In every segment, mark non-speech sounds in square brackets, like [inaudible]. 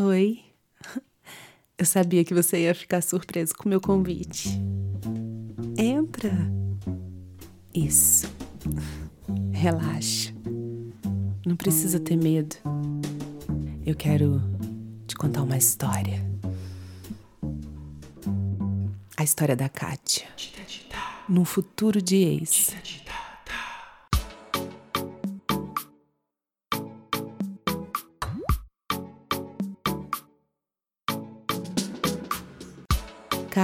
Oi. Eu sabia que você ia ficar surpreso com o meu convite. Entra. Isso. Relaxa. Não precisa ter medo. Eu quero te contar uma história. A história da Kátia. Num futuro de ex.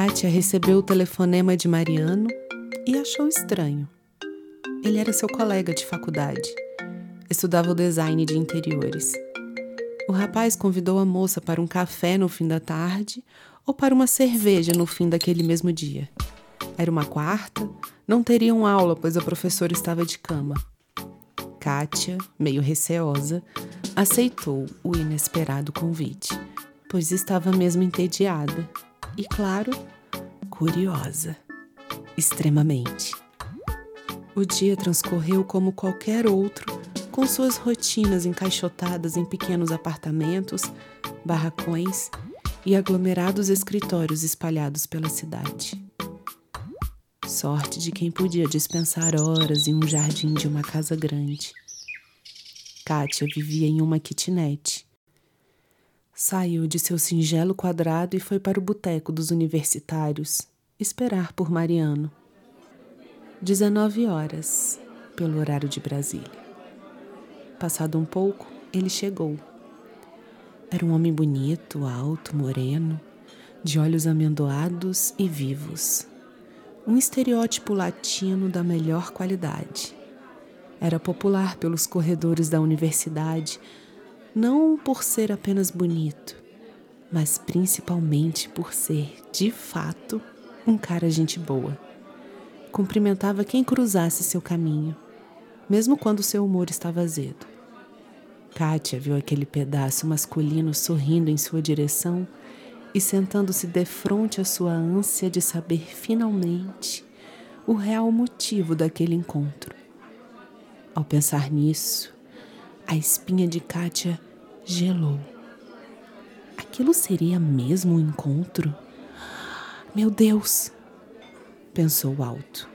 Kátia recebeu o telefonema de Mariano e achou estranho. Ele era seu colega de faculdade. Estudava o design de interiores. O rapaz convidou a moça para um café no fim da tarde ou para uma cerveja no fim daquele mesmo dia. Era uma quarta, não teriam aula, pois a professora estava de cama. Kátia, meio receosa, aceitou o inesperado convite, pois estava mesmo entediada e, claro, curiosa. Extremamente. O dia transcorreu como qualquer outro, com suas rotinas encaixotadas em pequenos apartamentos, barracões e aglomerados escritórios espalhados pela cidade. Sorte de quem podia dispensar horas em um jardim de uma casa grande. Kátia vivia em uma kitnet Saiu de seu singelo quadrado e foi para o boteco dos universitários, esperar por Mariano. 19 horas, pelo horário de Brasília. Passado um pouco, ele chegou. Era um homem bonito, alto, moreno, de olhos amendoados e vivos. Um estereótipo latino da melhor qualidade. Era popular pelos corredores da universidade não por ser apenas bonito, mas principalmente por ser, de fato, um cara gente boa. Cumprimentava quem cruzasse seu caminho, mesmo quando seu humor estava azedo. Kátia viu aquele pedaço masculino sorrindo em sua direção e sentando-se defronte à sua ânsia de saber finalmente o real motivo daquele encontro. Ao pensar nisso, a espinha de Kátia gelou. Aquilo seria mesmo um encontro? Meu Deus! Pensou alto,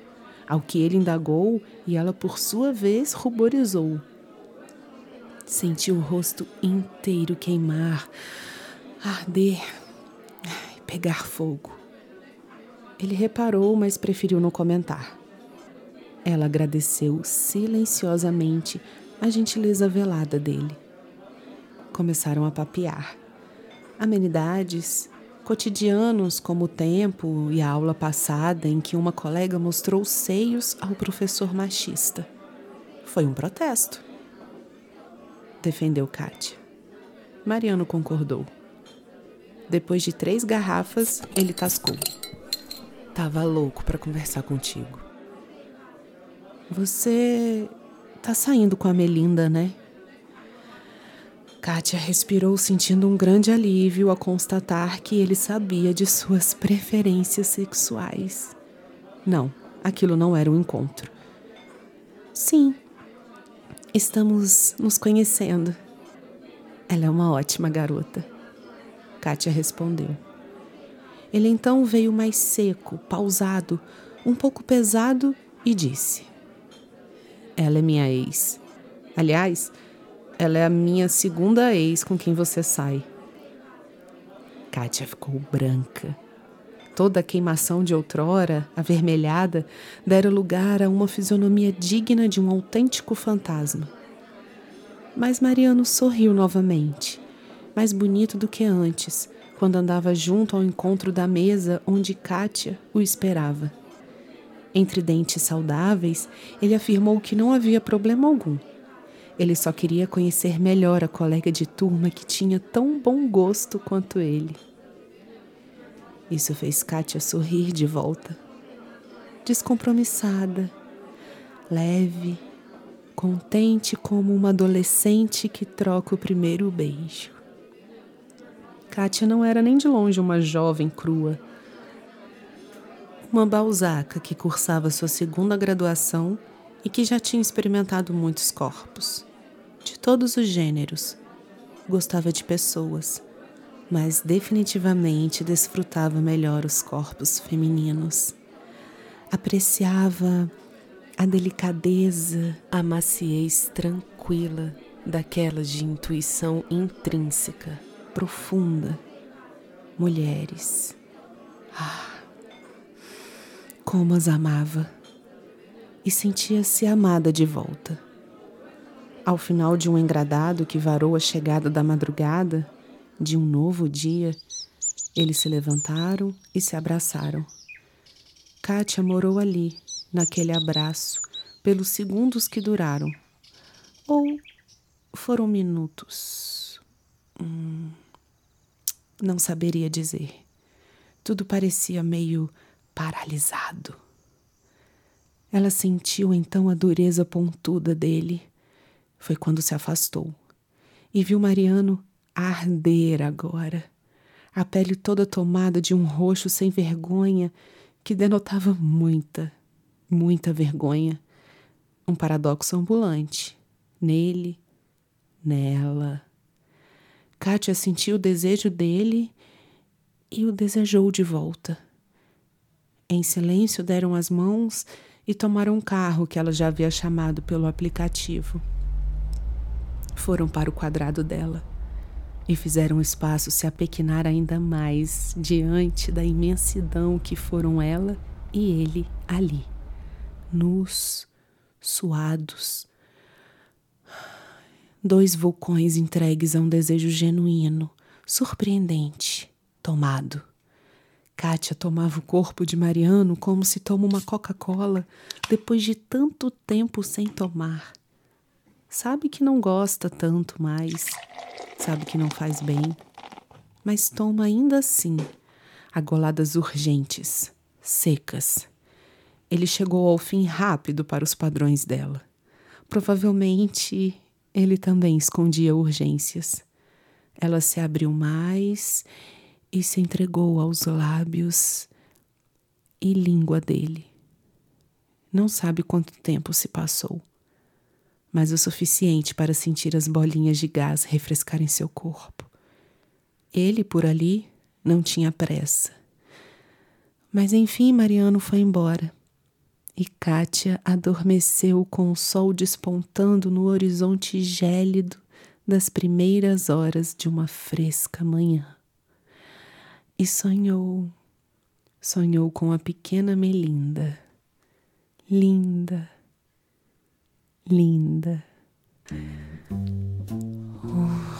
ao que ele indagou e ela, por sua vez, ruborizou. Sentiu o rosto inteiro queimar, arder pegar fogo. Ele reparou, mas preferiu não comentar. Ela agradeceu silenciosamente a gentileza velada dele. Começaram a papear. Amenidades, cotidianos como o tempo e a aula passada em que uma colega mostrou seios ao professor machista. Foi um protesto. Defendeu Kátia. Mariano concordou. Depois de três garrafas, ele tascou. Tava louco para conversar contigo. Você Tá saindo com a Melinda, né? Kátia respirou, sentindo um grande alívio ao constatar que ele sabia de suas preferências sexuais. Não, aquilo não era um encontro. Sim, estamos nos conhecendo. Ela é uma ótima garota. Kátia respondeu. Ele então veio mais seco, pausado, um pouco pesado e disse: ela é minha ex. Aliás, ela é a minha segunda ex com quem você sai. Kátia ficou branca. Toda a queimação de outrora, avermelhada, dera lugar a uma fisionomia digna de um autêntico fantasma. Mas Mariano sorriu novamente, mais bonito do que antes, quando andava junto ao encontro da mesa onde Kátia o esperava. Entre dentes saudáveis, ele afirmou que não havia problema algum. Ele só queria conhecer melhor a colega de turma que tinha tão bom gosto quanto ele. Isso fez Kátia sorrir de volta. Descompromissada, leve, contente como uma adolescente que troca o primeiro beijo. Kátia não era nem de longe uma jovem crua uma balzaca que cursava sua segunda graduação e que já tinha experimentado muitos corpos, de todos os gêneros. Gostava de pessoas, mas definitivamente desfrutava melhor os corpos femininos. Apreciava a delicadeza, a maciez tranquila daquelas de intuição intrínseca, profunda. Mulheres. Ah, como as amava! E sentia-se amada de volta. Ao final de um engradado que varou a chegada da madrugada, de um novo dia, eles se levantaram e se abraçaram. Kátia morou ali, naquele abraço, pelos segundos que duraram. Ou foram minutos. Hum, não saberia dizer. Tudo parecia meio paralisado. Ela sentiu então a dureza pontuda dele. Foi quando se afastou e viu Mariano arder agora, a pele toda tomada de um roxo sem vergonha que denotava muita, muita vergonha. Um paradoxo ambulante. Nele, nela. Kátia sentiu o desejo dele e o desejou de volta. Em silêncio deram as mãos e tomaram um carro que ela já havia chamado pelo aplicativo. Foram para o quadrado dela e fizeram o espaço se apequinar ainda mais diante da imensidão que foram ela e ele ali, nus, suados. Dois vulcões entregues a um desejo genuíno, surpreendente, tomado. Kátia tomava o corpo de Mariano como se toma uma Coca-Cola depois de tanto tempo sem tomar. Sabe que não gosta tanto mais sabe que não faz bem, mas toma ainda assim, agoladas urgentes, secas. Ele chegou ao fim rápido para os padrões dela. Provavelmente ele também escondia urgências. Ela se abriu mais e se entregou aos lábios e língua dele. Não sabe quanto tempo se passou mas o suficiente para sentir as bolinhas de gás refrescarem seu corpo. Ele, por ali, não tinha pressa. Mas enfim, Mariano foi embora. E Kátia adormeceu com o sol despontando no horizonte gélido das primeiras horas de uma fresca manhã. E sonhou, sonhou com a pequena Melinda, linda, linda. Uh.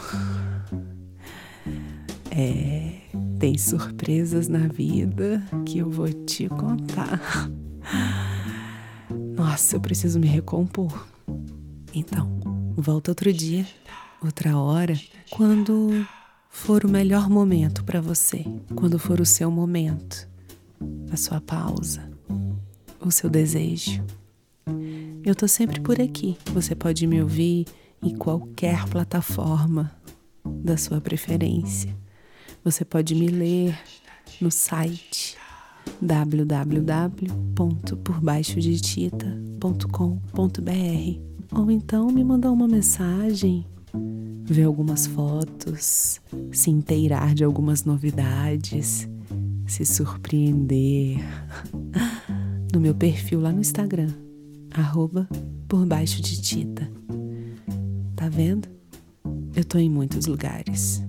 É, tem surpresas na vida que eu vou te contar. Nossa, eu preciso me recompor. Então, volta outro dia, outra hora, quando for o melhor momento para você, quando for o seu momento, a sua pausa, o seu desejo. Eu tô sempre por aqui. Você pode me ouvir em qualquer plataforma da sua preferência. Você pode me ler no site www.porbaixodetita.com.br ou então me mandar uma mensagem, ver algumas fotos, se inteirar de algumas novidades, se surpreender [laughs] no meu perfil lá no Instagram arroba por baixo de Tita. Tá vendo? Eu tô em muitos lugares.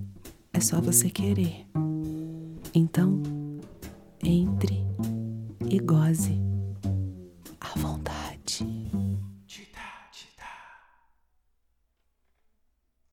É só você querer. Então, entre e goze à vontade.